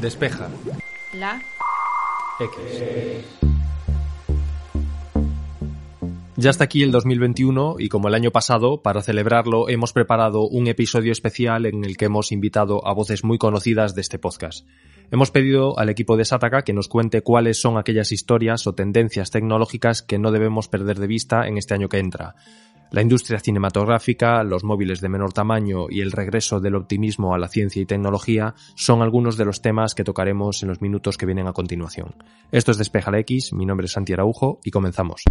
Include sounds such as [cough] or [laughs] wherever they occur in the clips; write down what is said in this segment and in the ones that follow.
Despeja. La. X. Ya está aquí el 2021 y como el año pasado, para celebrarlo hemos preparado un episodio especial en el que hemos invitado a voces muy conocidas de este podcast. Hemos pedido al equipo de Sataka que nos cuente cuáles son aquellas historias o tendencias tecnológicas que no debemos perder de vista en este año que entra. La industria cinematográfica, los móviles de menor tamaño y el regreso del optimismo a la ciencia y tecnología son algunos de los temas que tocaremos en los minutos que vienen a continuación. Esto es Despeja X, mi nombre es Santi Araujo y comenzamos.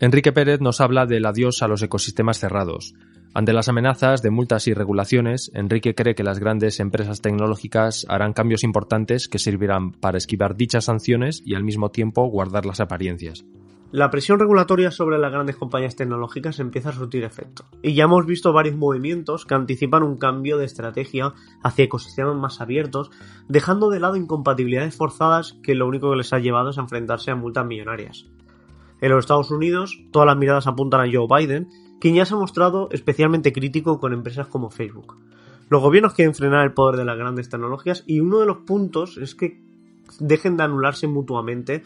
Enrique Pérez nos habla del adiós a los ecosistemas cerrados. Ante las amenazas de multas y regulaciones, Enrique cree que las grandes empresas tecnológicas harán cambios importantes que servirán para esquivar dichas sanciones y al mismo tiempo guardar las apariencias. La presión regulatoria sobre las grandes compañías tecnológicas empieza a surtir efecto. Y ya hemos visto varios movimientos que anticipan un cambio de estrategia hacia ecosistemas más abiertos, dejando de lado incompatibilidades forzadas que lo único que les ha llevado es a enfrentarse a multas millonarias. En los Estados Unidos, todas las miradas apuntan a Joe Biden, quien ya se ha mostrado especialmente crítico con empresas como Facebook. Los gobiernos quieren frenar el poder de las grandes tecnologías y uno de los puntos es que dejen de anularse mutuamente,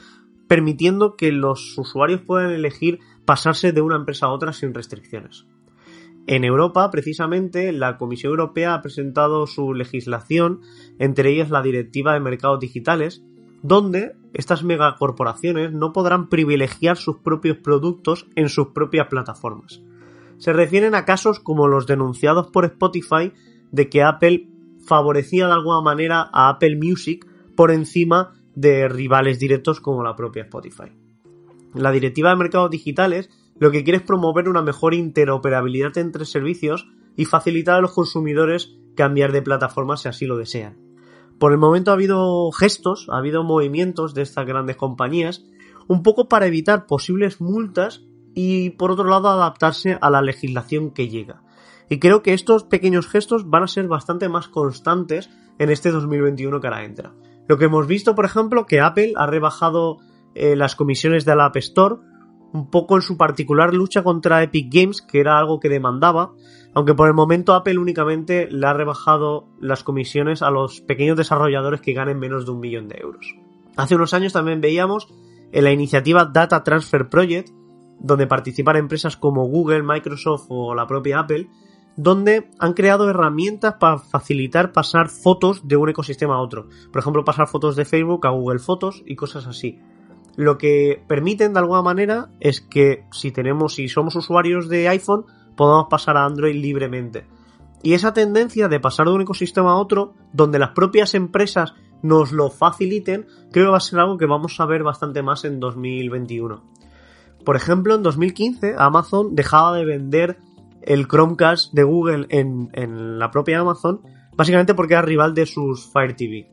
permitiendo que los usuarios puedan elegir pasarse de una empresa a otra sin restricciones. En Europa, precisamente, la Comisión Europea ha presentado su legislación, entre ellas la Directiva de Mercados Digitales, donde estas megacorporaciones no podrán privilegiar sus propios productos en sus propias plataformas. Se refieren a casos como los denunciados por Spotify de que Apple favorecía de alguna manera a Apple Music por encima de rivales directos como la propia Spotify. La Directiva de Mercados Digitales lo que quiere es promover una mejor interoperabilidad entre servicios y facilitar a los consumidores cambiar de plataforma si así lo desean. Por el momento ha habido gestos, ha habido movimientos de estas grandes compañías, un poco para evitar posibles multas y por otro lado adaptarse a la legislación que llega. Y creo que estos pequeños gestos van a ser bastante más constantes en este 2021 que ahora entra. Lo que hemos visto, por ejemplo, que Apple ha rebajado eh, las comisiones de la App Store, un poco en su particular lucha contra Epic Games, que era algo que demandaba, aunque por el momento Apple únicamente le ha rebajado las comisiones a los pequeños desarrolladores que ganen menos de un millón de euros. Hace unos años también veíamos en la iniciativa Data Transfer Project, donde participan empresas como Google, Microsoft o la propia Apple, donde han creado herramientas para facilitar pasar fotos de un ecosistema a otro. Por ejemplo, pasar fotos de Facebook a Google Fotos y cosas así. Lo que permiten de alguna manera es que si tenemos, si somos usuarios de iPhone, podamos pasar a Android libremente. Y esa tendencia de pasar de un ecosistema a otro, donde las propias empresas nos lo faciliten, creo que va a ser algo que vamos a ver bastante más en 2021. Por ejemplo, en 2015 Amazon dejaba de vender el Chromecast de Google en, la propia Amazon, básicamente porque era rival de sus Fire TV.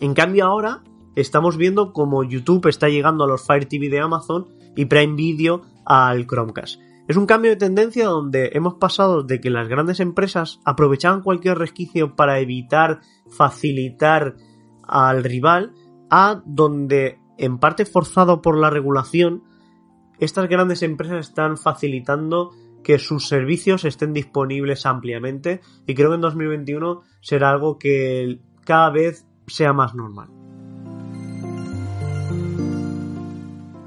En cambio ahora estamos viendo como YouTube está llegando a los Fire TV de Amazon y Prime Video al Chromecast. Es un cambio de tendencia donde hemos pasado de que las grandes empresas aprovechaban cualquier resquicio para evitar facilitar al rival a donde en parte forzado por la regulación estas grandes empresas están facilitando que sus servicios estén disponibles ampliamente y creo que en 2021 será algo que cada vez sea más normal.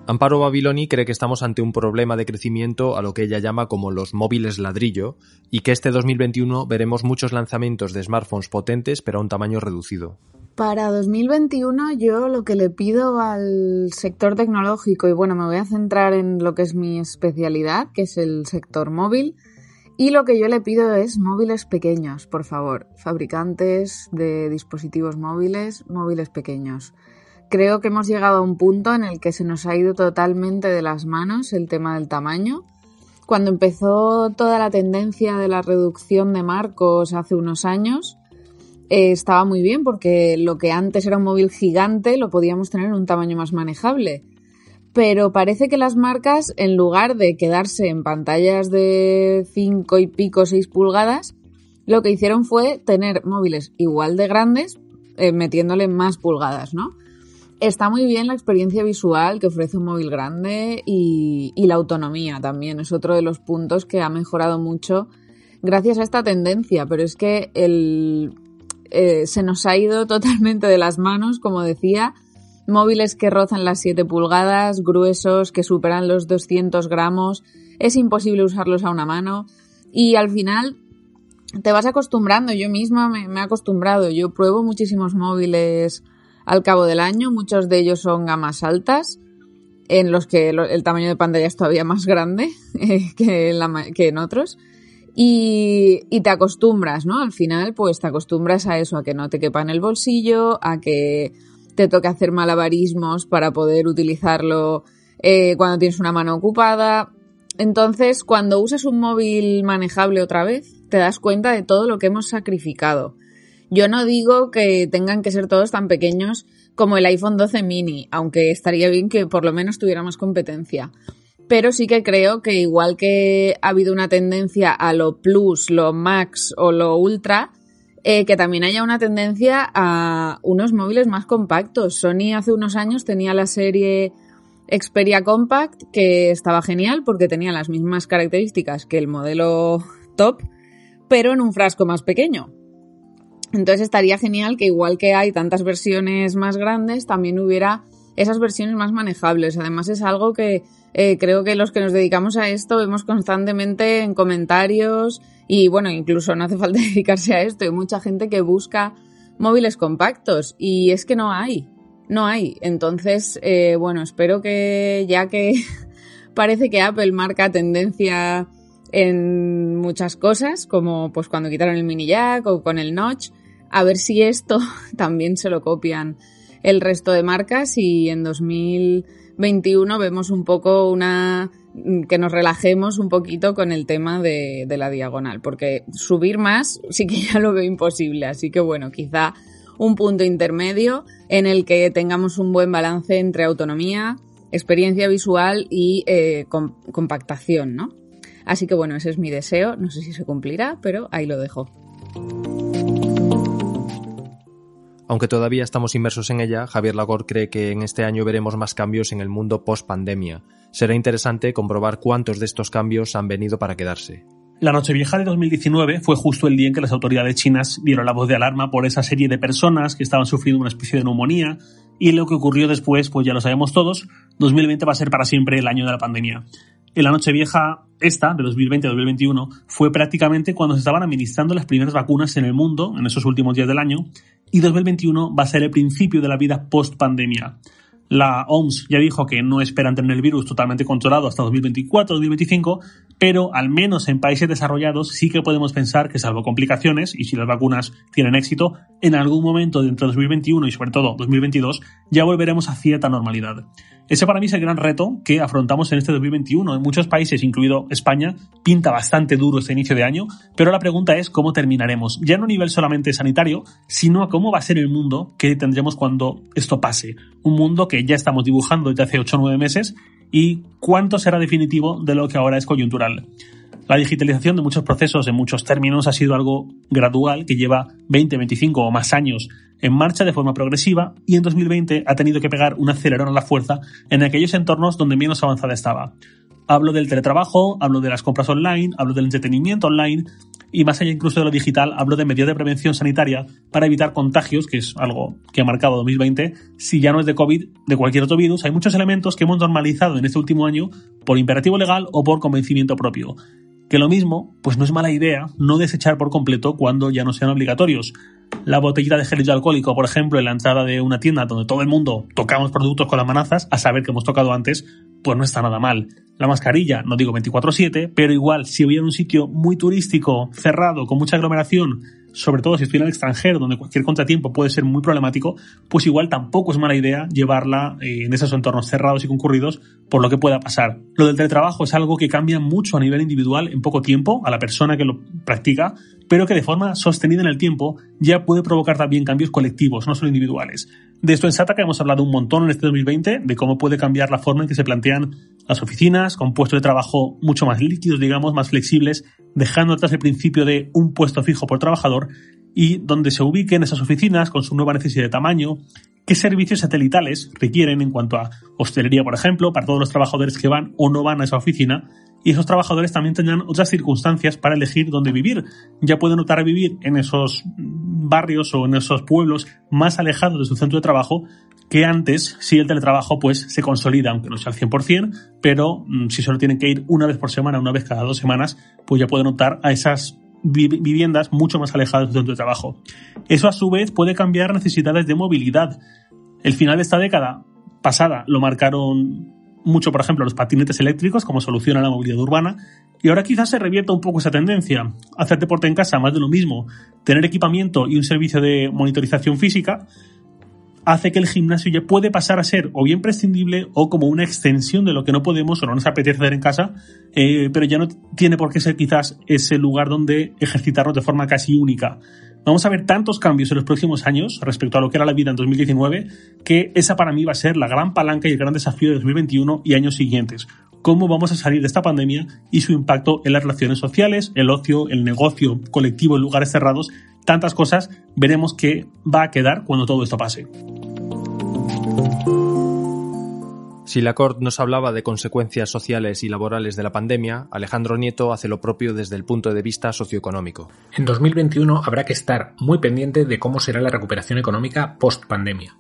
Amparo Babiloni cree que estamos ante un problema de crecimiento a lo que ella llama como los móviles ladrillo y que este 2021 veremos muchos lanzamientos de smartphones potentes pero a un tamaño reducido. Para 2021 yo lo que le pido al sector tecnológico, y bueno, me voy a centrar en lo que es mi especialidad, que es el sector móvil, y lo que yo le pido es móviles pequeños, por favor, fabricantes de dispositivos móviles, móviles pequeños. Creo que hemos llegado a un punto en el que se nos ha ido totalmente de las manos el tema del tamaño. Cuando empezó toda la tendencia de la reducción de marcos hace unos años, eh, estaba muy bien porque lo que antes era un móvil gigante lo podíamos tener en un tamaño más manejable. Pero parece que las marcas, en lugar de quedarse en pantallas de 5 y pico, 6 pulgadas, lo que hicieron fue tener móviles igual de grandes, eh, metiéndole más pulgadas, ¿no? Está muy bien la experiencia visual que ofrece un móvil grande y, y la autonomía también. Es otro de los puntos que ha mejorado mucho gracias a esta tendencia, pero es que el, eh, se nos ha ido [laughs] totalmente de las manos, como decía, móviles que rozan las 7 pulgadas, gruesos, que superan los 200 gramos, es imposible usarlos a una mano. Y al final te vas acostumbrando, yo misma me, he acostumbrado, yo pruebo muchísimos móviles al cabo del año, muchos de ellos son gamas altas, en los que el tamaño de pantalla es todavía más grande [laughs] en que en otros. Y, te acostumbras, ¿no? Al final, pues te acostumbras a eso, a que no te quepa en el bolsillo, a que te toque hacer malabarismos para poder utilizarlo eh, cuando tienes una mano ocupada. Entonces, cuando usas un móvil manejable otra vez, te das cuenta de todo lo que hemos sacrificado. Yo no digo que tengan que ser todos tan pequeños como el iPhone 12 mini, aunque estaría bien que por lo menos tuviera más competencia. Pero sí que creo que igual que ha habido una tendencia a lo Plus, lo Max o lo Ultra, eh, que también haya una tendencia a unos móviles más compactos. Sony hace unos años tenía la serie Xperia Compact, que estaba genial porque tenía las mismas características que el modelo top, pero en un frasco más pequeño. Entonces estaría genial que igual que hay tantas versiones más grandes, también hubiera esas versiones más manejables. Además es algo que eh, creo que los que nos dedicamos a esto vemos constantemente en comentarios y bueno, incluso no hace falta [laughs] dedicarse a esto. Hay mucha gente que busca móviles compactos y es que no hay, no hay. Entonces, eh, bueno, espero que ya que [laughs] parece que Apple marca tendencia en muchas cosas, como pues cuando quitaron el mini jack o con el notch, a ver si esto [laughs] también se lo copian el resto de marcas y en 2021 vemos un poco una que nos relajemos un poquito con el tema de, de la diagonal, porque subir más [laughs] sí que ya lo veo imposible, así que bueno, quizá un punto intermedio en el que tengamos un buen balance entre autonomía, experiencia visual y eh, compactación, ¿no? Así que bueno, ese es mi deseo, no sé si se cumplirá, pero ahí lo dejo. Aunque todavía estamos inmersos en ella, Javier Lagor cree que en este año veremos más cambios en el mundo post-pandemia. Será interesante comprobar cuántos de estos cambios han venido para quedarse. La Nochevieja de 2019 fue justo el día en que las autoridades chinas dieron la voz de alarma por esa serie de personas que estaban sufriendo una especie de neumonía y lo que ocurrió después, pues ya lo sabemos todos, 2020 va a ser para siempre el año de la pandemia. En la Nochevieja esta, de 2020-2021, fue prácticamente cuando se estaban administrando las primeras vacunas en el mundo, en esos últimos días del año, y 2021 va a ser el principio de la vida post-pandemia. La OMS ya dijo que no esperan tener el virus totalmente controlado hasta 2024-2025, pero al menos en países desarrollados sí que podemos pensar que salvo complicaciones, y si las vacunas tienen éxito, en algún momento dentro de 2021 y sobre todo 2022 ya volveremos a cierta normalidad. Ese para mí es el gran reto que afrontamos en este 2021. En muchos países, incluido España, pinta bastante duro este inicio de año, pero la pregunta es cómo terminaremos, ya no a nivel solamente sanitario, sino a cómo va a ser el mundo que tendremos cuando esto pase. Un mundo que ya estamos dibujando desde hace 8 o 9 meses y cuánto será definitivo de lo que ahora es coyuntural. La digitalización de muchos procesos en muchos términos ha sido algo gradual que lleva 20, 25 o más años en marcha de forma progresiva y en 2020 ha tenido que pegar un acelerón a la fuerza en aquellos entornos donde menos avanzada estaba. Hablo del teletrabajo, hablo de las compras online, hablo del entretenimiento online y más allá incluso de lo digital, hablo de medidas de prevención sanitaria para evitar contagios, que es algo que ha marcado 2020. Si ya no es de COVID, de cualquier otro virus, hay muchos elementos que hemos normalizado en este último año por imperativo legal o por convencimiento propio. Que lo mismo, pues no es mala idea no desechar por completo cuando ya no sean obligatorios. La botellita de gel alcohólico, por ejemplo, en la entrada de una tienda donde todo el mundo tocamos productos con las manazas, a saber que hemos tocado antes, pues no está nada mal. La mascarilla, no digo 24/7, pero igual si voy a un sitio muy turístico, cerrado, con mucha aglomeración, sobre todo si estoy en el extranjero, donde cualquier contratiempo puede ser muy problemático, pues igual tampoco es mala idea llevarla eh, en esos entornos cerrados y concurridos por lo que pueda pasar. Lo del teletrabajo es algo que cambia mucho a nivel individual en poco tiempo a la persona que lo practica, pero que de forma sostenida en el tiempo ya puede provocar también cambios colectivos, no solo individuales. De esto en SATA que hemos hablado un montón en este 2020, de cómo puede cambiar la forma en que se plantean las oficinas, con puestos de trabajo mucho más líquidos, digamos, más flexibles, dejando atrás el principio de un puesto fijo por trabajador y donde se ubiquen esas oficinas con su nueva necesidad de tamaño, qué servicios satelitales requieren en cuanto a hostelería, por ejemplo, para todos los trabajadores que van o no van a esa oficina, y esos trabajadores también tendrán otras circunstancias para elegir dónde vivir. Ya pueden optar a vivir en esos barrios o en esos pueblos más alejados de su centro de trabajo que antes, si el teletrabajo pues se consolida, aunque no sea al 100%, pero mm, si solo tienen que ir una vez por semana, una vez cada dos semanas, pues ya pueden optar a esas viviendas mucho más alejadas de su centro trabajo. Eso a su vez puede cambiar necesidades de movilidad. El final de esta década pasada lo marcaron mucho, por ejemplo, los patinetes eléctricos como solución a la movilidad urbana. Y ahora quizás se revierta un poco esa tendencia. Hacer deporte en casa, más de lo mismo. Tener equipamiento y un servicio de monitorización física hace que el gimnasio ya puede pasar a ser o bien prescindible o como una extensión de lo que no podemos o no nos apetece hacer en casa, eh, pero ya no tiene por qué ser quizás ese lugar donde ejercitarnos de forma casi única. Vamos a ver tantos cambios en los próximos años respecto a lo que era la vida en 2019 que esa para mí va a ser la gran palanca y el gran desafío de 2021 y años siguientes. Cómo vamos a salir de esta pandemia y su impacto en las relaciones sociales, el ocio, el negocio colectivo en lugares cerrados, tantas cosas, veremos qué va a quedar cuando todo esto pase. Si Lacorte nos hablaba de consecuencias sociales y laborales de la pandemia, Alejandro Nieto hace lo propio desde el punto de vista socioeconómico. En 2021 habrá que estar muy pendiente de cómo será la recuperación económica post pandemia.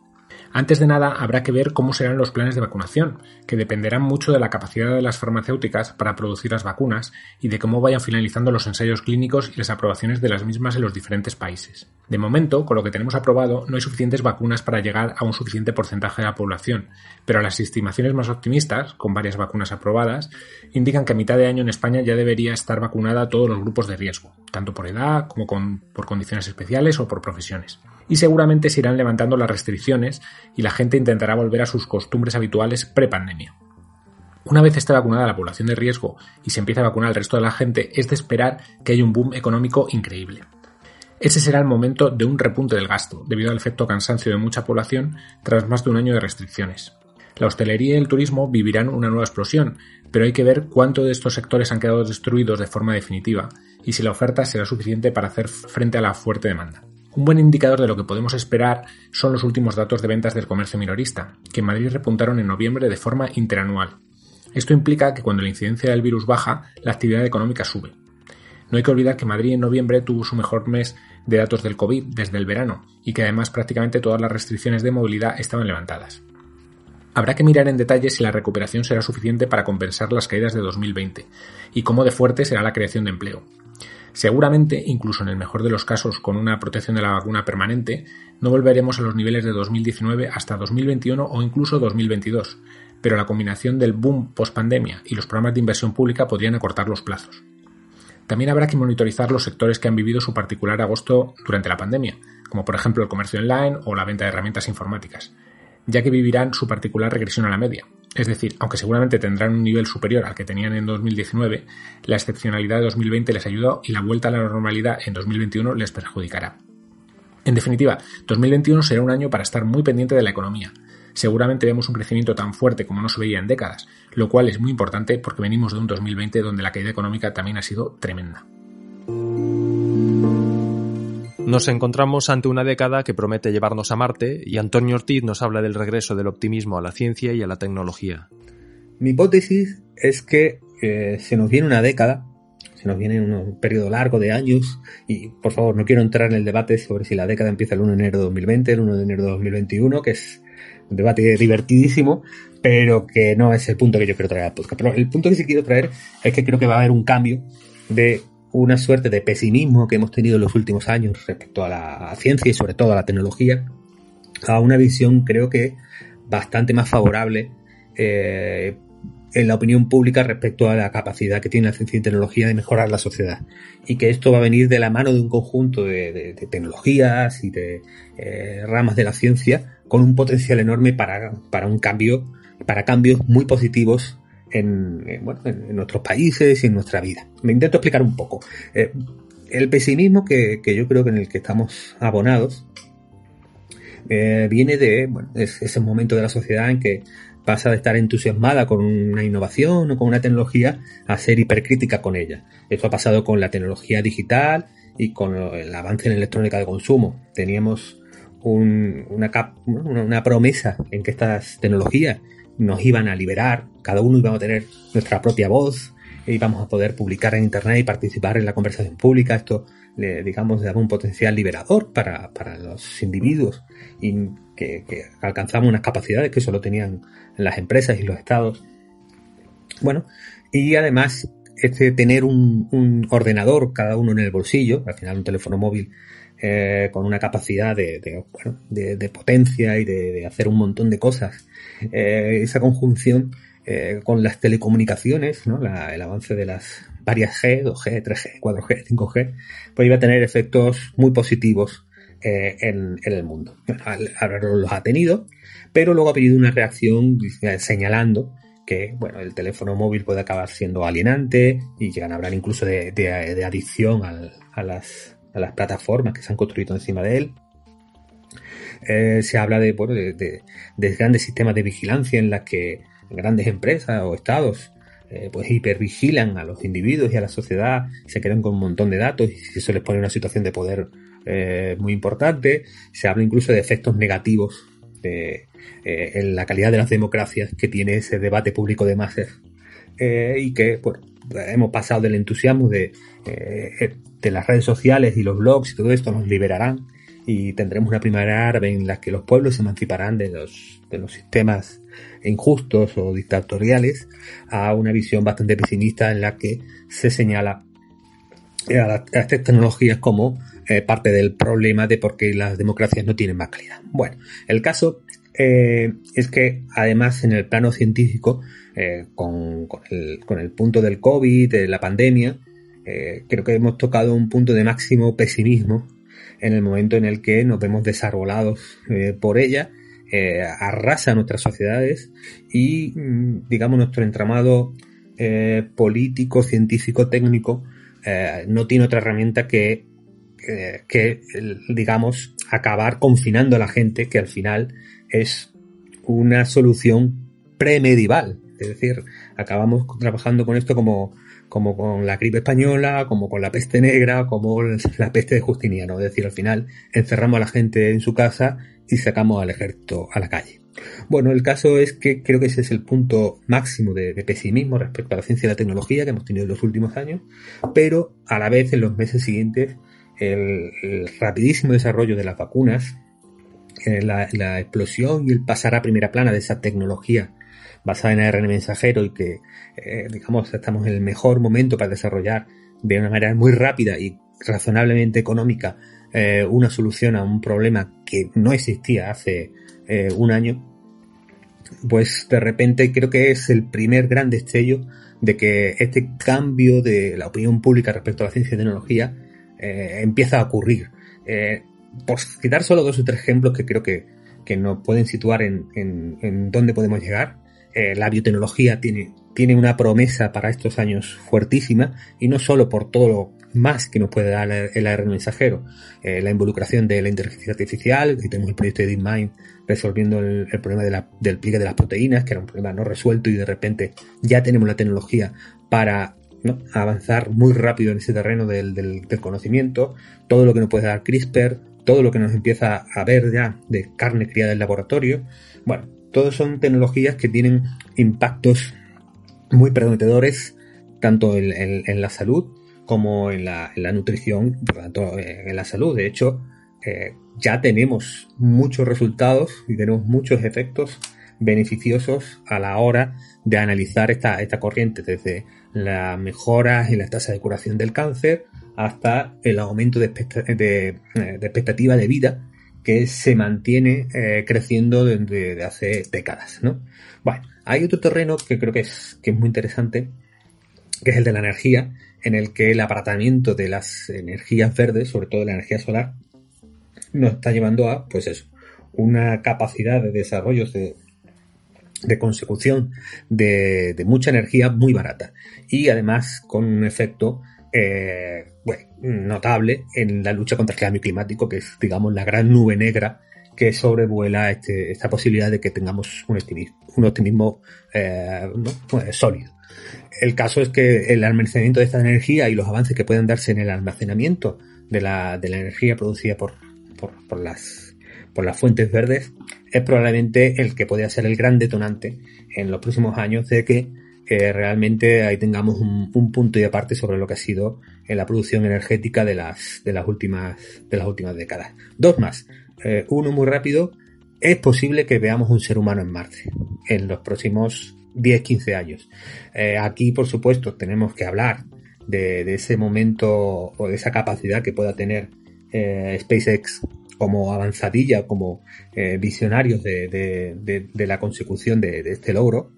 Antes de nada, habrá que ver cómo serán los planes de vacunación, que dependerán mucho de la capacidad de las farmacéuticas para producir las vacunas y de cómo vayan finalizando los ensayos clínicos y las aprobaciones de las mismas en los diferentes países. De momento, con lo que tenemos aprobado, no hay suficientes vacunas para llegar a un suficiente porcentaje de la población, pero las estimaciones más optimistas, con varias vacunas aprobadas, indican que a mitad de año en España ya debería estar vacunada a todos los grupos de riesgo, tanto por edad como por condiciones especiales o por profesiones y seguramente se irán levantando las restricciones y la gente intentará volver a sus costumbres habituales pre-pandemia. Una vez esté vacunada la población de riesgo y se empiece a vacunar al resto de la gente, es de esperar que haya un boom económico increíble. Ese será el momento de un repunte del gasto, debido al efecto cansancio de mucha población tras más de un año de restricciones. La hostelería y el turismo vivirán una nueva explosión, pero hay que ver cuánto de estos sectores han quedado destruidos de forma definitiva y si la oferta será suficiente para hacer frente a la fuerte demanda. Un buen indicador de lo que podemos esperar son los últimos datos de ventas del comercio minorista, que en Madrid repuntaron en noviembre de forma interanual. Esto implica que cuando la incidencia del virus baja, la actividad económica sube. No hay que olvidar que Madrid en noviembre tuvo su mejor mes de datos del COVID desde el verano y que además prácticamente todas las restricciones de movilidad estaban levantadas. Habrá que mirar en detalle si la recuperación será suficiente para compensar las caídas de 2020 y cómo de fuerte será la creación de empleo. Seguramente, incluso en el mejor de los casos con una protección de la vacuna permanente, no volveremos a los niveles de 2019 hasta 2021 o incluso 2022, pero la combinación del boom post-pandemia y los programas de inversión pública podrían acortar los plazos. También habrá que monitorizar los sectores que han vivido su particular agosto durante la pandemia, como por ejemplo el comercio online o la venta de herramientas informáticas, ya que vivirán su particular regresión a la media, es decir, aunque seguramente tendrán un nivel superior al que tenían en 2019, la excepcionalidad de 2020 les ayudó y la vuelta a la normalidad en 2021 les perjudicará. En definitiva, 2021 será un año para estar muy pendiente de la economía. Seguramente vemos un crecimiento tan fuerte como no se veía en décadas, lo cual es muy importante porque venimos de un 2020 donde la caída económica también ha sido tremenda. Nos encontramos ante una década que promete llevarnos a Marte y Antonio Ortiz nos habla del regreso del optimismo a la ciencia y a la tecnología. Mi hipótesis es que eh, se nos viene una década, se nos viene un periodo largo de años y por favor no quiero entrar en el debate sobre si la década empieza el 1 de enero de 2020, el 1 de enero de 2021, que es un debate divertidísimo, pero que no es el punto que yo quiero traer al podcast. Pero el punto que sí quiero traer es que creo que va a haber un cambio de una suerte de pesimismo que hemos tenido en los últimos años respecto a la ciencia y sobre todo a la tecnología, a una visión creo que bastante más favorable eh, en la opinión pública respecto a la capacidad que tiene la ciencia y tecnología de mejorar la sociedad. Y que esto va a venir de la mano de un conjunto de, tecnologías y de eh, ramas de la ciencia con un potencial enorme para, para un cambio, para cambios muy positivos en, en, nuestros países y en nuestra vida. Me intento explicar un poco. Eh, el pesimismo que, yo creo que en el que estamos abonados eh, viene de bueno, ese momento de la sociedad en que pasa de estar entusiasmada con una innovación o con una tecnología a ser hipercrítica con ella. Esto ha pasado con la tecnología digital y con el avance en electrónica de consumo. Teníamos una, una promesa en que estas tecnologías nos iban a liberar, cada uno íbamos a tener nuestra propia voz, íbamos a poder publicar en Internet y participar en la conversación pública. Esto, digamos, daba un potencial liberador para, los individuos y que, que alcanzamos unas capacidades que solo tenían las empresas y los estados. Bueno, y además este tener un, ordenador cada uno en el bolsillo, al final un teléfono móvil eh, con una capacidad de, de, potencia y de, hacer un montón de cosas, eh, esa conjunción eh, con las telecomunicaciones, el avance de las varias G, 2G, 3G, 4G, 5G, pues iba a tener efectos muy positivos en, en, el mundo. ahora los ha tenido, pero luego ha habido una reacción señalando que bueno, el teléfono móvil puede acabar siendo alienante y llegan a hablar incluso de, de, adicción a, las, a, las, plataformas que se han construido encima de él. Eh, se habla de, bueno, de, de, grandes sistemas de vigilancia en las que grandes empresas o estados eh, pues hipervigilan a los individuos y a la sociedad, se quedan con un montón de datos y eso les pone una situación de poder eh, muy importante. Se habla incluso de efectos negativos eh, en la calidad de las democracias que tiene ese debate público de masas y que hemos pasado del entusiasmo de, eh, de las redes sociales y los blogs y todo esto nos liberarán y tendremos una primavera árabe en la que los pueblos se emanciparán de los, de los sistemas injustos o dictatoriales a una visión bastante pesimista en la que se señala a, estas tecnologías como parte del problema de por qué las democracias no tienen más calidad. Bueno, el caso eh, es que además en el plano científico, eh, con, el, punto del COVID, de la pandemia, eh, creo que hemos tocado un punto de máximo pesimismo en el momento en el que nos vemos desarbolados por ella, arrasa nuestras sociedades y, mm, digamos, nuestro entramado político, científico, técnico, no tiene otra herramienta que que, digamos, acabar confinando a la gente, que al final es una solución premedieval. Es decir, acabamos trabajando con esto como, como con la gripe española, como con la peste negra, como la peste de Justiniano. Es decir, al final encerramos a la gente en su casa y sacamos al ejército a la calle. Bueno, el caso es que creo que ese es el punto máximo de, pesimismo respecto a la ciencia y la tecnología que hemos tenido en los últimos años, pero a la vez en los meses siguientes el rapidísimo desarrollo de las vacunas la, explosión y el pasar a primera plana de esa tecnología basada en ARN mensajero y que, eh, digamos, estamos en el mejor momento para desarrollar de una manera muy rápida y razonablemente económica eh, una solución a un problema que no existía hace eh, un año, pues de repente creo que es el primer gran destello de que este cambio de la opinión pública respecto a la ciencia y tecnología empieza a ocurrir. Por citar solo dos o tres ejemplos que creo que, que nos pueden situar en, en, dónde podemos llegar, eh, la biotecnología tiene, tiene una promesa para estos años fuertísima y no solo por todo lo más que nos puede dar el ARN mensajero, eh, la involucración de la inteligencia artificial, y tenemos el proyecto de DeepMind resolviendo el, problema del pliegue de las proteínas, que era un problema no resuelto y de repente ya tenemos la tecnología para avanzar muy rápido en ese terreno del, del, del, conocimiento, todo lo que nos puede dar CRISPR, todo lo que nos empieza a ver ya de carne criada en laboratorio. Bueno, todos son tecnologías que tienen impactos muy prometedores tanto en, la salud como en la, nutrición, tanto en la salud. De hecho, eh, ya tenemos muchos resultados y tenemos muchos efectos beneficiosos a la hora de analizar esta, corriente, desde la mejora en la tasa de curación del cáncer hasta el aumento de, eh, expectativa de vida que se mantiene eh, creciendo desde hace décadas. ¿no? Bueno, hay otro terreno que creo que es, que es muy interesante, que es el de la energía, en el que el aparatamiento de las energías verdes, sobre todo la energía solar, nos está llevando a, pues eso, una capacidad de desarrollo de, de consecución de, mucha energía muy barata y además con un efecto eh, bueno, notable en la lucha contra el cambio climático, que es, digamos, la gran nube negra que sobrevuela este, esta posibilidad de que tengamos un optimismo, un eh, pues, sólido. El caso es que el almacenamiento de esta energía y los avances que pueden darse en el almacenamiento de la, de la energía producida por, por, las por las fuentes verdes, es probablemente el que podría ser el gran detonante en los próximos años de que realmente ahí tengamos un, punto y aparte sobre lo que ha sido en la producción energética de las, de las últimas, de las últimas décadas. Dos más. Eh, uno muy rápido. Es posible que veamos un ser humano en Marte en los próximos 10-15 años. Eh, aquí, por supuesto, tenemos que hablar de, ese momento o de esa capacidad que pueda tener eh, SpaceX como avanzadilla, como visionarios de, la consecución de, este logro,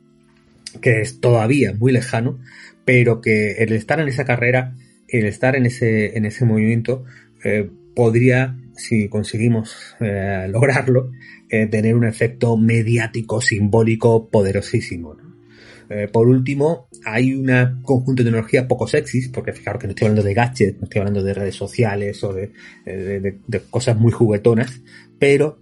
que es todavía muy lejano, pero que el estar en esa carrera, el estar en ese, en ese movimiento, eh, podría, si conseguimos eh, lograrlo, eh, tener un efecto mediático, simbólico, poderosísimo. por último, hay un conjunto de tecnologías poco sexys, porque fijaros que no estoy hablando de gadgets, no estoy hablando de redes sociales o de, de cosas muy juguetonas, pero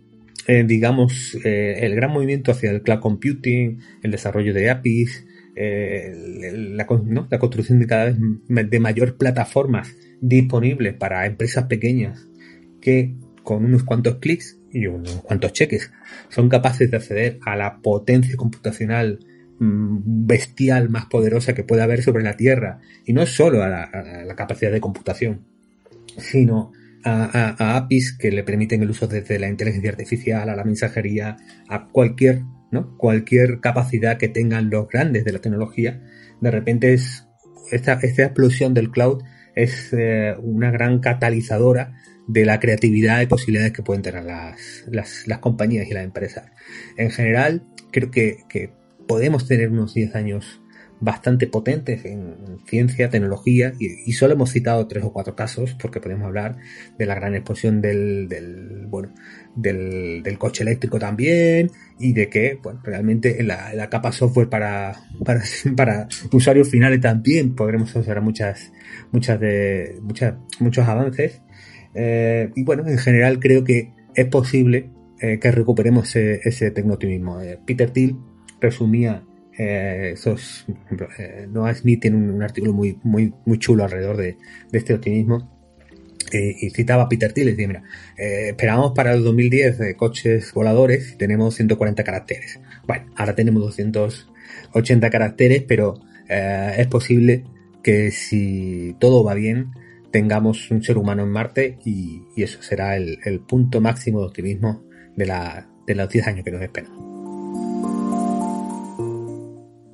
eh, digamos, eh, el gran movimiento hacia el cloud computing, el desarrollo de APIs, eh, la, construcción de cada vez de mayor plataformas disponibles para empresas pequeñas que con unos cuantos clics y unos cuantos cheques son capaces de acceder a la potencia computacional mm, bestial más poderosa que pueda haber sobre la Tierra. Y no solo a la capacidad de computación sino a, APIs que le permiten el uso desde la inteligencia artificial a la mensajería, a cualquier, ¿no? cualquier capacidad que tengan los grandes de la tecnología, de repente es esta, esta explosión del cloud es eh, una gran catalizadora de la creatividad y posibilidades que pueden tener las, las, las compañías y las empresas. En general, creo que, que podemos tener unos 10 años bastante potentes en ciencia, tecnología, y, solo hemos citado tres o cuatro casos, porque podemos hablar de la gran explosión del, del bueno, del, del, coche eléctrico también, y de que, bueno, realmente en la, capa software para, para, [laughs] usuarios finales también podremos observar muchas, muchas de, muchas, muchos avances. Eh, y bueno, en general creo que es posible eh, que recuperemos ese, ese tecnotimismo. Eh, Peter Thiel resumía eh, esos, eh, Noah Smith tiene un, artículo muy, muy, muy chulo alrededor de, este optimismo. Eh, y citaba a Peter Thiel y decía, mira, eh, esperamos para el 2010 de coches voladores y tenemos 140 caracteres. Bueno, ahora tenemos 280 caracteres, pero es posible que si todo va bien, tengamos un ser humano en Marte y, eso será el, punto máximo de optimismo de, la, de los 10 años que nos esperan.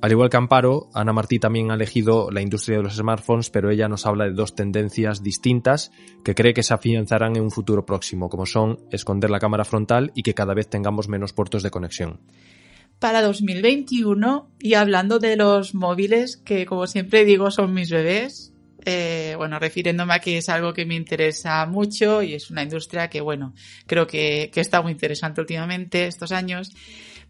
Al igual que Amparo, Ana Martí también ha elegido la industria de los smartphones, pero ella nos habla de dos tendencias distintas que cree que se afianzarán en un futuro próximo, como son esconder la cámara frontal y que cada vez tengamos menos puertos de conexión. Para 2021, y hablando de los móviles, que como siempre digo son mis bebés, eh, bueno, refiriéndome a que es algo que me interesa mucho y es una industria que, bueno, creo que, que está muy interesante últimamente estos años.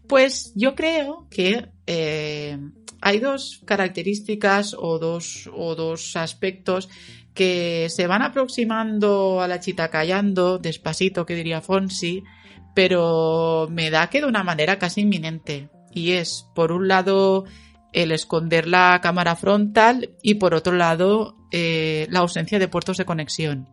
Pues yo creo que eh, hay dos características o dos, o dos aspectos que se van aproximando a la chita callando, despacito que diría Fonsi, pero me da que de una manera casi inminente. Y es, por un lado, el esconder la cámara frontal y por otro lado, eh, la ausencia de puertos de conexión.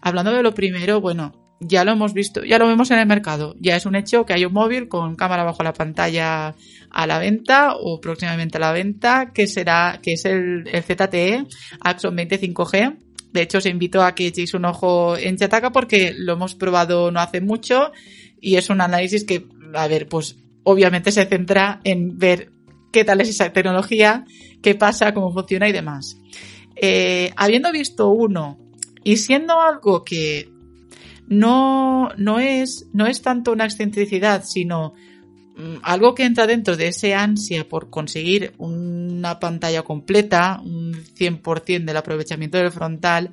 Hablando de lo primero, bueno, ya lo hemos visto, ya lo vemos en el mercado. Ya es un hecho que hay un móvil con cámara bajo la pantalla a la venta o próximamente a la venta, que será, que es el, ZTE Axon 25G. De hecho, os invito a que echéis un ojo en Chataca porque lo hemos probado no hace mucho y es un análisis que, a ver, pues obviamente se centra en ver qué tal es esa tecnología, qué pasa, cómo funciona y demás. Eh, habiendo visto uno y siendo algo que no, no, es, no es tanto una excentricidad, sino mm, algo que entra dentro de ese ansia por conseguir una pantalla completa, un 100% del aprovechamiento del frontal,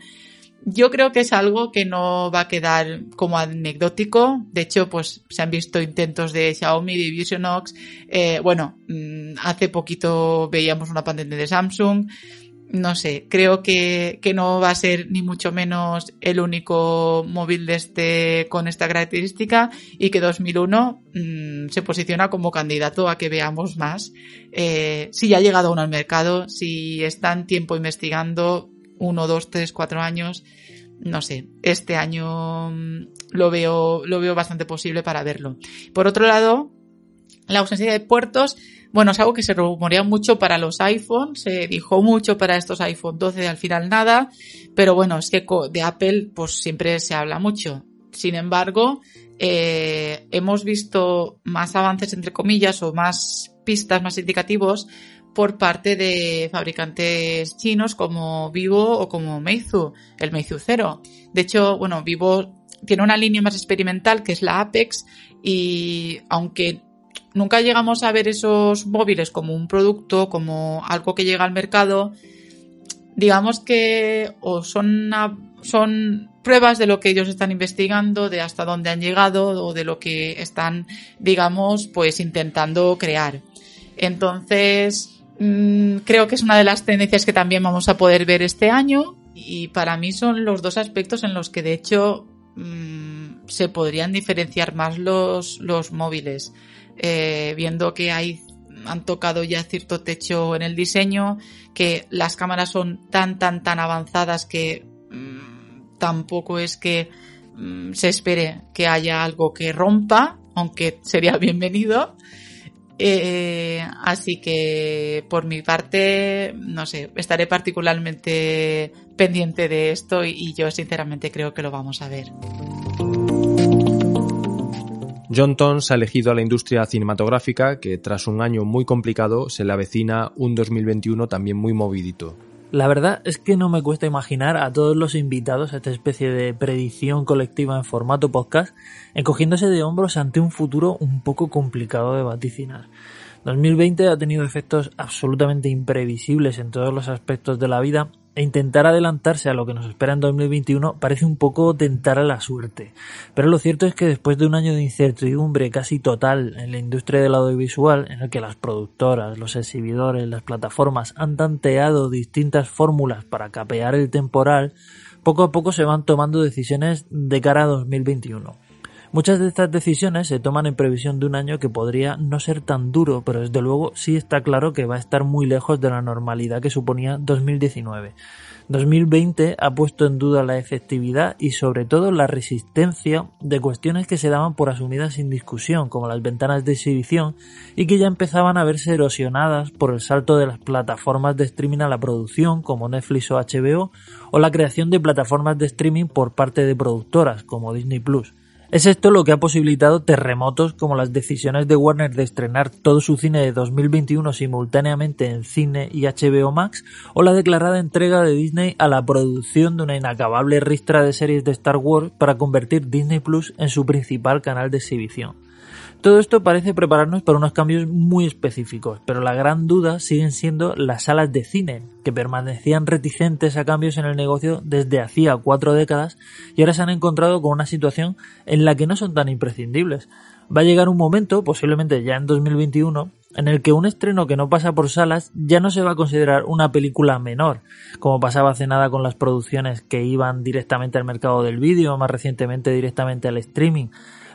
yo creo que es algo que no va a quedar como anecdótico. De hecho, pues se han visto intentos de Xiaomi, de Visionox. Eh, bueno, mm, hace poquito veíamos una pantalla de Samsung no sé, creo que, que, no va a ser ni mucho menos el único móvil de este con esta característica y que 2001 mm, se posiciona como candidato a que veamos más. Eh, si ya ha llegado uno al mercado, si están tiempo investigando, uno, dos, tres, cuatro años, no sé, este año mm, lo veo, lo veo bastante posible para verlo. Por otro lado, la ausencia de puertos, bueno, es algo que se rumorea mucho para los iPhones, se dijo mucho para estos iPhone 12, al final nada, pero bueno, es que de Apple pues siempre se habla mucho. Sin embargo, eh, hemos visto más avances, entre comillas, o más pistas, más indicativos por parte de fabricantes chinos como Vivo o como Meizu, el Meizu Zero. De hecho, bueno, Vivo tiene una línea más experimental que es la Apex y aunque nunca llegamos a ver esos móviles como un producto, como algo que llega al mercado, digamos que o son, son pruebas de lo que ellos están investigando, de hasta dónde han llegado o de lo que están, digamos, pues intentando crear. Entonces, Mm, creo que es una de las tendencias que también vamos a poder ver este año y para mí son los dos aspectos en los que de hecho mm, se podrían diferenciar más los, los móviles, eh, viendo que hay han tocado ya cierto techo en el diseño, que las cámaras son tan, tan, tan avanzadas que mm, tampoco es que se espere que haya algo que rompa, aunque sería [laughs] bienvenido. Eh, así que por mi parte, no sé, estaré particularmente pendiente de esto y, yo sinceramente creo que lo vamos a ver. John Tons ha elegido a la industria cinematográfica que tras un año muy complicado se le avecina un 2021 también muy movidito. La verdad es que no me cuesta imaginar a todos los invitados a esta especie de predicción colectiva en formato podcast encogiéndose de hombros ante un futuro un poco complicado de vaticinar. 2020 ha tenido efectos absolutamente imprevisibles en todos los aspectos de la vida e intentar adelantarse a lo que nos espera en 2021 parece un poco tentar a la suerte. Pero lo cierto es que después de un año de incertidumbre casi total en la industria del audiovisual, en el que las productoras, los exhibidores, las plataformas han tanteado distintas fórmulas para capear el temporal, poco a poco se van tomando decisiones de cara a 2021. Muchas de estas decisiones se toman en previsión de un año que podría no ser tan duro, pero desde luego sí está claro que va a estar muy lejos de la normalidad que suponía 2019. 2020 ha puesto en duda la efectividad y sobre todo la resistencia de cuestiones que se daban por asumidas sin discusión, como las ventanas de exhibición, y que ya empezaban a verse erosionadas por el salto de las plataformas de streaming a la producción, como Netflix o HBO, o la creación de plataformas de streaming por parte de productoras, como Disney Plus. Es esto lo que ha posibilitado terremotos como las decisiones de Warner de estrenar todo su cine de 2021 simultáneamente en cine y HBO Max o la declarada entrega de Disney a la producción de una inacabable ristra de series de Star Wars para convertir Disney Plus en su principal canal de exhibición. Todo esto parece prepararnos para unos cambios muy específicos, pero la gran duda siguen siendo las salas de cine, que permanecían reticentes a cambios en el negocio desde hacía cuatro décadas y ahora se han encontrado con una situación en la que no son tan imprescindibles. Va a llegar un momento, posiblemente ya en 2021, en el que un estreno que no pasa por salas ya no se va a considerar una película menor, como pasaba hace nada con las producciones que iban directamente al mercado del vídeo, más recientemente directamente al streaming.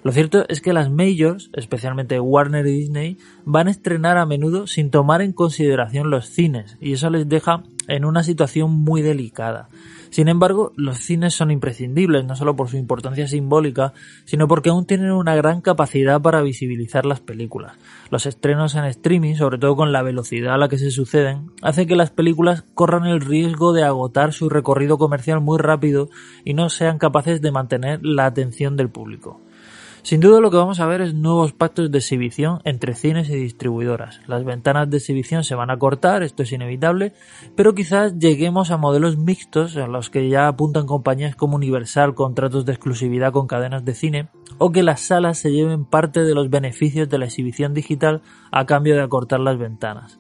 Lo cierto es que las majors, especialmente Warner y Disney, van a estrenar a menudo sin tomar en consideración los cines y eso les deja en una situación muy delicada. Sin embargo, los cines son imprescindibles, no solo por su importancia simbólica, sino porque aún tienen una gran capacidad para visibilizar las películas. Los estrenos en streaming, sobre todo con la velocidad a la que se suceden, hace que las películas corran el riesgo de agotar su recorrido comercial muy rápido y no sean capaces de mantener la atención del público. Sin duda lo que vamos a ver es nuevos pactos de exhibición entre cines y distribuidoras. Las ventanas de exhibición se van a cortar, esto es inevitable, pero quizás lleguemos a modelos mixtos en los que ya apuntan compañías como Universal contratos de exclusividad con cadenas de cine, o que las salas se lleven parte de los beneficios de la exhibición digital a cambio de acortar las ventanas.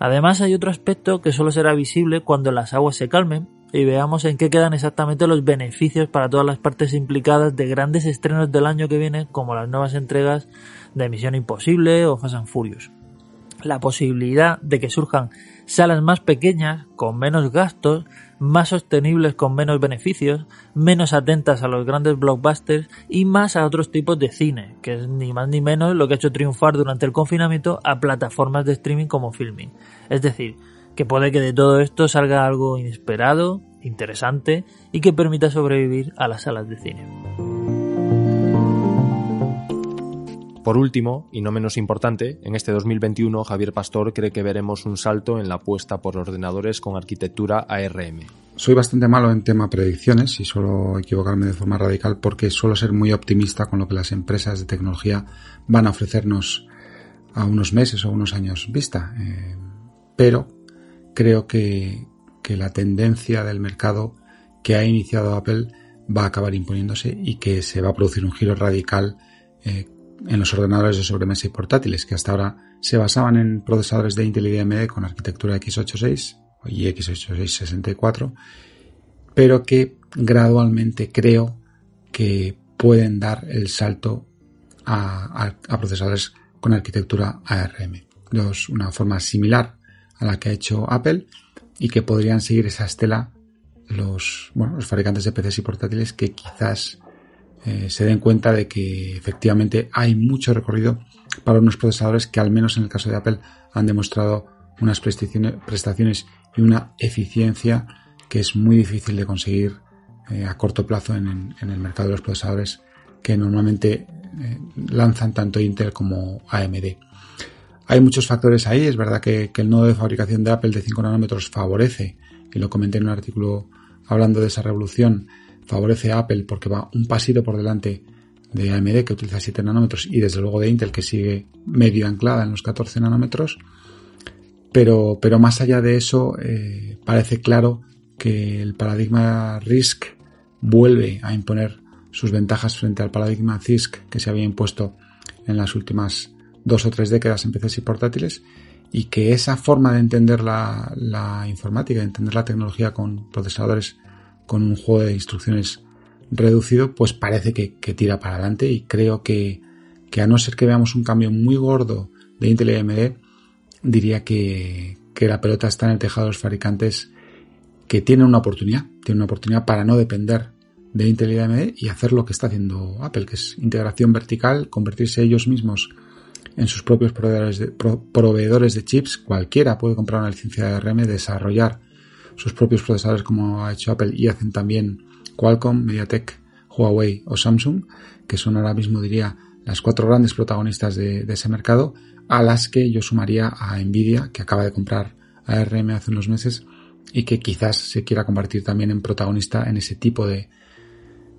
Además hay otro aspecto que solo será visible cuando las aguas se calmen y veamos en qué quedan exactamente los beneficios para todas las partes implicadas de grandes estrenos del año que viene, como las nuevas entregas de Misión Imposible o Fast and Furious. La posibilidad de que surjan salas más pequeñas, con menos gastos, más sostenibles con menos beneficios, menos atentas a los grandes blockbusters y más a otros tipos de cine, que es ni más ni menos lo que ha hecho triunfar durante el confinamiento a plataformas de streaming como Filming. Es decir, que puede que de todo esto salga algo inesperado interesante y que permita sobrevivir a las salas de cine. Por último, y no menos importante, en este 2021 Javier Pastor cree que veremos un salto en la apuesta por ordenadores con arquitectura ARM. Soy bastante malo en tema predicciones y suelo equivocarme de forma radical porque suelo ser muy optimista con lo que las empresas de tecnología van a ofrecernos a unos meses o unos años vista. Eh, pero creo que, que la tendencia del mercado que ha iniciado Apple va a acabar imponiéndose y que se va a producir un giro radical eh, en los ordenadores de sobremesa y portátiles, que hasta ahora se basaban en procesadores de Intel y AMD con arquitectura x86 y x86-64, pero que gradualmente creo que pueden dar el salto a, procesadores con arquitectura ARM. Dos, una forma similar a la que ha hecho Apple y que podrían seguir esa estela los, bueno, los fabricantes de PCs y portátiles que quizás eh, se den cuenta de que efectivamente hay mucho recorrido para unos procesadores que al menos en el caso de Apple han demostrado unas prestaciones y una eficiencia que es muy difícil de conseguir eh, a corto plazo en, el mercado de los procesadores que normalmente eh, lanzan tanto Intel como AMD. Hay muchos factores ahí, es verdad que, el nodo de fabricación de Apple de 5 nanómetros favorece, y lo comenté en un artículo hablando de esa revolución, favorece a Apple porque va un pasito por delante de AMD que utiliza 7 nanómetros y desde luego de Intel que sigue medio anclada en los 14 nanómetros. Pero, pero más allá de eso, eh, parece claro que el paradigma RISC vuelve a imponer sus ventajas frente al paradigma CISC que se había impuesto en las últimas dos o tres décadas en PCs y portátiles y que esa forma de entender la, la informática, de entender la tecnología con procesadores con un juego de instrucciones reducido, pues parece que, tira para adelante y creo que, a no ser que veamos un cambio muy gordo de Intel y AMD, diría que, la pelota está en el tejado de los fabricantes que tienen una oportunidad, tienen una oportunidad para no depender de Intel y AMD y hacer lo que está haciendo Apple, que es integración vertical, convertirse ellos mismos en sus propios proveedores de, de chips. Cualquiera puede comprar una licencia de ARM, desarrollar sus propios procesadores como ha hecho Apple y hacen también Qualcomm, MediaTek, Huawei o Samsung, que son ahora mismo diría las cuatro grandes protagonistas de, ese mercado, a las que yo sumaría a Nvidia, que acaba de comprar ARM hace unos meses y que quizás se quiera convertir también en protagonista en ese tipo de,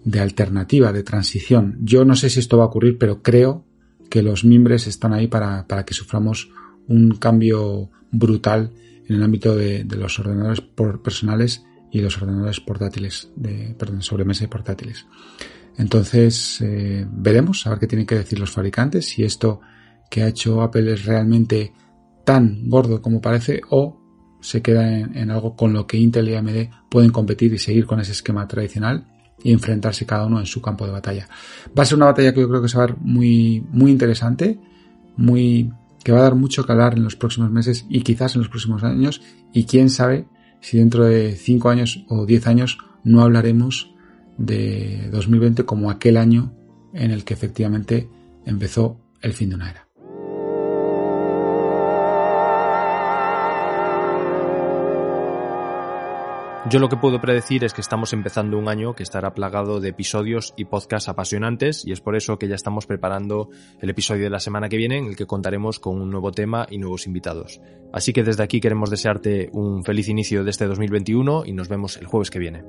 de alternativa, de transición. Yo no sé si esto va a ocurrir, pero creo que los mimbres están ahí para, para que suframos un cambio brutal en el ámbito de, los ordenadores personales y los ordenadores portátiles, de, perdón, sobremesa y portátiles. Entonces, eh, veremos a ver qué tienen que decir los fabricantes, si esto que ha hecho Apple es realmente tan gordo como parece o se queda en, algo con lo que Intel y AMD pueden competir y seguir con ese esquema tradicional y enfrentarse cada uno en su campo de batalla. Va a ser una batalla que yo creo que se va a muy, muy interesante, muy que va a dar mucho calar en los próximos meses y quizás en los próximos años y quién sabe si dentro de 5 años o 10 años no hablaremos de 2020 como aquel año en el que efectivamente empezó el fin de una era. Yo lo que puedo predecir es que estamos empezando un año que estará plagado de episodios y podcasts apasionantes y es por eso que ya estamos preparando el episodio de la semana que viene en el que contaremos con un nuevo tema y nuevos invitados. Así que desde aquí queremos desearte un feliz inicio de este 2021 y nos vemos el jueves que viene.